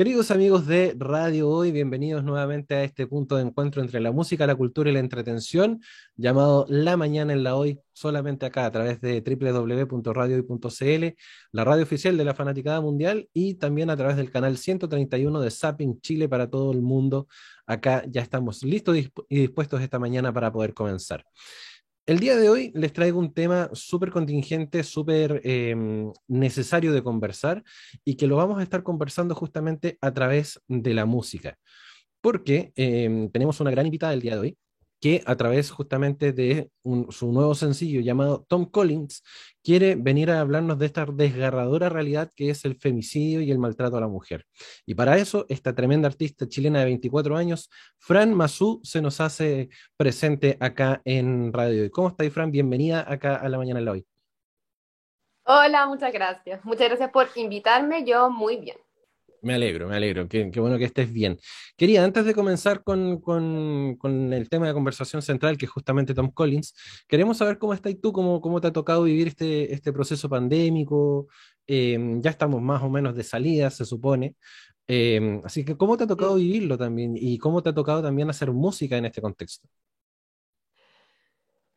Queridos amigos de Radio Hoy, bienvenidos nuevamente a este punto de encuentro entre la música, la cultura y la entretención, llamado La Mañana en la Hoy, solamente acá a través de www.radiohoy.cl, la radio oficial de la Fanaticada Mundial y también a través del canal 131 de Zapping Chile para todo el mundo. Acá ya estamos listos y dispuestos esta mañana para poder comenzar. El día de hoy les traigo un tema súper contingente, súper em, necesario de conversar y que lo vamos a estar conversando justamente a través de la música, porque em, tenemos una gran invitada el día de hoy, que a través justamente de su nuevo sencillo llamado Tom Collins, quiere venir a hablarnos de esta desgarradora realidad que es el femicidio y el maltrato a la mujer. Y para eso, esta tremenda artista chilena de 24 años, Fran Mazú, se nos hace presente acá en Radio. ¿Cómo estáis, Fran? Bienvenida acá a la mañana de hoy. Hola, muchas gracias. Muchas gracias por invitarme. Yo muy bien. Me alegro, me alegro. Qué, bueno que estés bien. Quería, antes de comenzar con, el tema de conversación central, que es justamente Tom Collins, queremos saber cómo estás tú, cómo, cómo te ha tocado vivir este, este proceso pandémico. Em, ya estamos más o menos de salida, se supone. Em, así que, ¿cómo te ha tocado vivirlo también? Y cómo te ha tocado también hacer música en este contexto.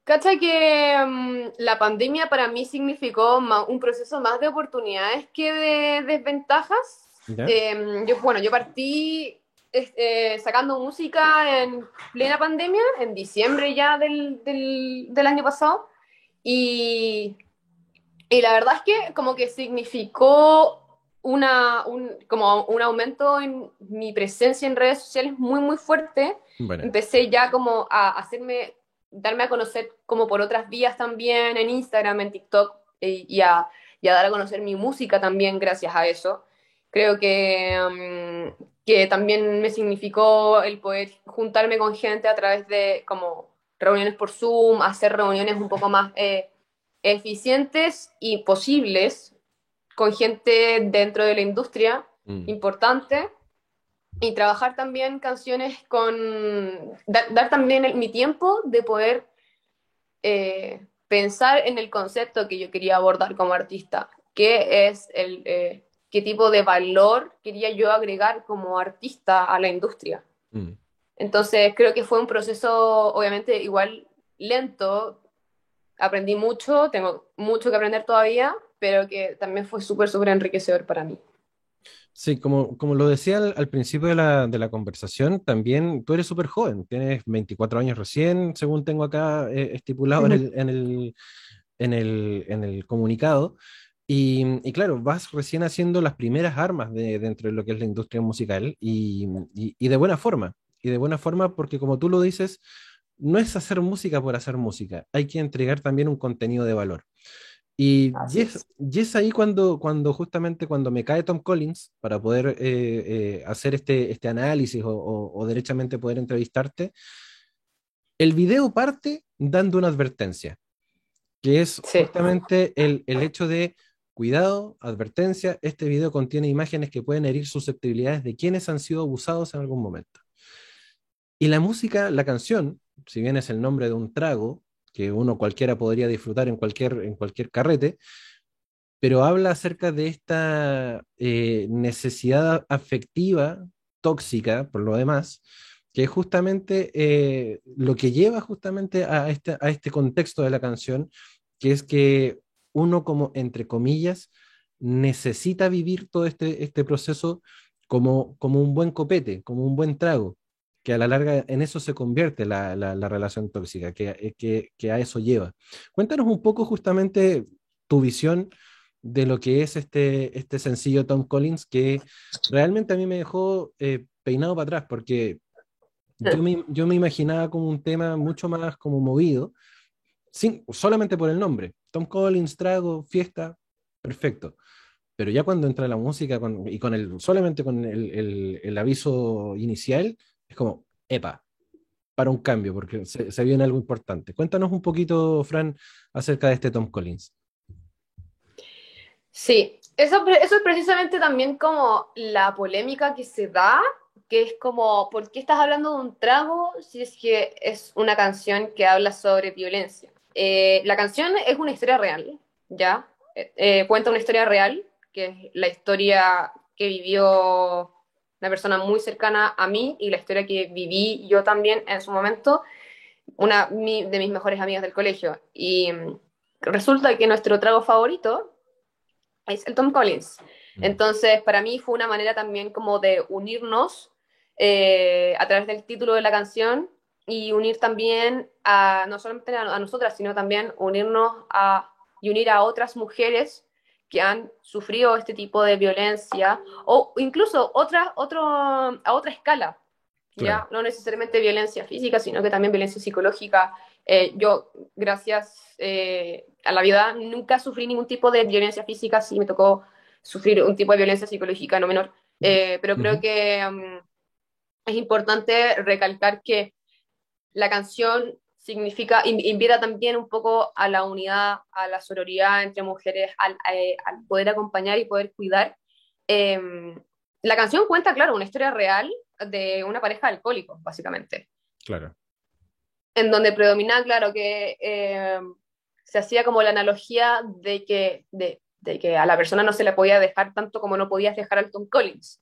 Cacha que mm, la pandemia para mí significó un proceso más de oportunidades que de desventajas Em, yo, bueno, yo partí eh, sacando música en plena pandemia, en diciembre ya del, del, año pasado, y, y, la verdad es que como que significó una, un, como un aumento en mi presencia en redes sociales muy, muy fuerte. Empecé ya como a hacerme, darme a conocer como por otras vías también, en Instagram, en TikTok, y, y a, y a dar a conocer mi música también gracias a eso. Creo que, mm, que también me significó el poder juntarme con gente a través de como reuniones por Zoom, hacer reuniones un poco más eh, eficientes y posibles con gente dentro de la industria mm. importante y trabajar también canciones con, dar, también mi tiempo de poder eh, pensar en el concepto que yo quería abordar como artista, que es el, eh, qué tipo de valor quería yo agregar como artista a la industria. Mm. Entonces creo que fue un proceso obviamente igual lento, aprendí mucho, tengo mucho que aprender todavía, pero que también fue súper, súper enriquecedor para mí. Sí, como, como lo decía al, principio de la, de la, conversación, también tú eres súper joven, tienes 24 años recién, según tengo acá eh, estipulado en, el, en, el, en, el, en el comunicado. Y, claro, vas recién haciendo las primeras armas de, dentro de lo que es la industria musical y, de buena forma. Y de buena forma porque como tú lo dices, no es hacer música por hacer música, hay que entregar también un contenido de valor. Y, es, ahí cuando, cuando justamente cuando me cae Tom Collins para poder eh, eh, hacer este, este análisis o, derechamente poder entrevistarte, el video parte dando una advertencia, que es justamente el, el hecho de Cuidado, advertencia, este video contiene imágenes que pueden herir susceptibilidades de quienes han sido abusados en algún momento. Y la música, la canción, si bien es el nombre de un trago que uno cualquiera podría disfrutar en cualquier, en cualquier carrete, pero habla acerca de esta eh, necesidad afectiva, tóxica, por lo demás, que es justamente eh, lo que lleva justamente a este, a este contexto de la canción, que es que uno como, entre comillas, necesita vivir todo este, este proceso como, como un buen copete, como un buen trago, que a la larga en eso se convierte la, la, relación tóxica, que, eh, que, que, a eso lleva. Cuéntanos un poco justamente tu visión de lo que es este, este sencillo Tom Collins, que realmente a mí me dejó eh, peinado para atrás, porque yo me, yo me imaginaba como un tema mucho más como movido, sin, solamente por el nombre. Tom Collins, trago, fiesta, perfecto. Pero ya cuando entra la música y con el, solamente con el, aviso inicial, es como, epa, para un cambio, porque se, viene algo importante. Cuéntanos un poquito, Fran, acerca de este Tom Collins. Sí, eso, eso es precisamente también como la polémica que se da, que es como, ¿por qué estás hablando de un trago si es que es una canción que habla sobre violencia? Eh, la canción es una historia real, ¿ya? Eh, eh, cuenta una historia real, que es la historia que vivió una persona muy cercana a mí y la historia que viví yo también en su momento, una de mis mejores amigas del colegio. Y mm, resulta que nuestro trago favorito es el Tom Collins. Mm. Entonces, para mí fue una manera también como de unirnos eh, a través del título de la canción y unir también a, no solamente a, nosotras, sino también unirnos a, y unir a otras mujeres que han sufrido este tipo de violencia o incluso otra, otro, a otra escala, ya no necesariamente violencia física, sino que también violencia psicológica. Eh, yo, gracias eh, a la vida, nunca sufrí ningún tipo de violencia física, sí me tocó sufrir un tipo de violencia psicológica no menor, eh, pero creo que um, es importante recalcar que la canción significa, invita también un poco a la unidad, a la sororidad entre mujeres, al, eh, poder acompañar y poder cuidar. Em, la canción cuenta, claro, una historia real de una pareja de alcohólicos, básicamente. Claro. En donde predomina, claro, que em, se hacía como la analogía de que, de, de, que a la persona no se le podía dejar tanto como no podías dejar al Tom Collins,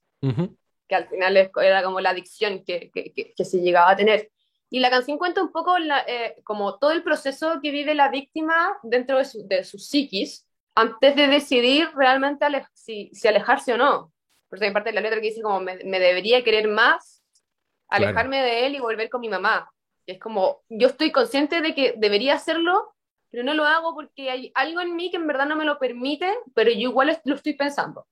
que al final era como la adicción que, que, que se llegaba a tener. Y la canción cuenta un poco eh, como todo el proceso que vive la víctima dentro de su, de su psiquis antes de decidir realmente si, si, alejarse o no. Porque hay parte de la letra que dice como me, debería querer más, alejarme de él y volver con mi mamá. es como, yo estoy consciente de que debería hacerlo, pero no lo hago porque hay algo en mí que en verdad no me lo permite, pero yo igual lo estoy pensando.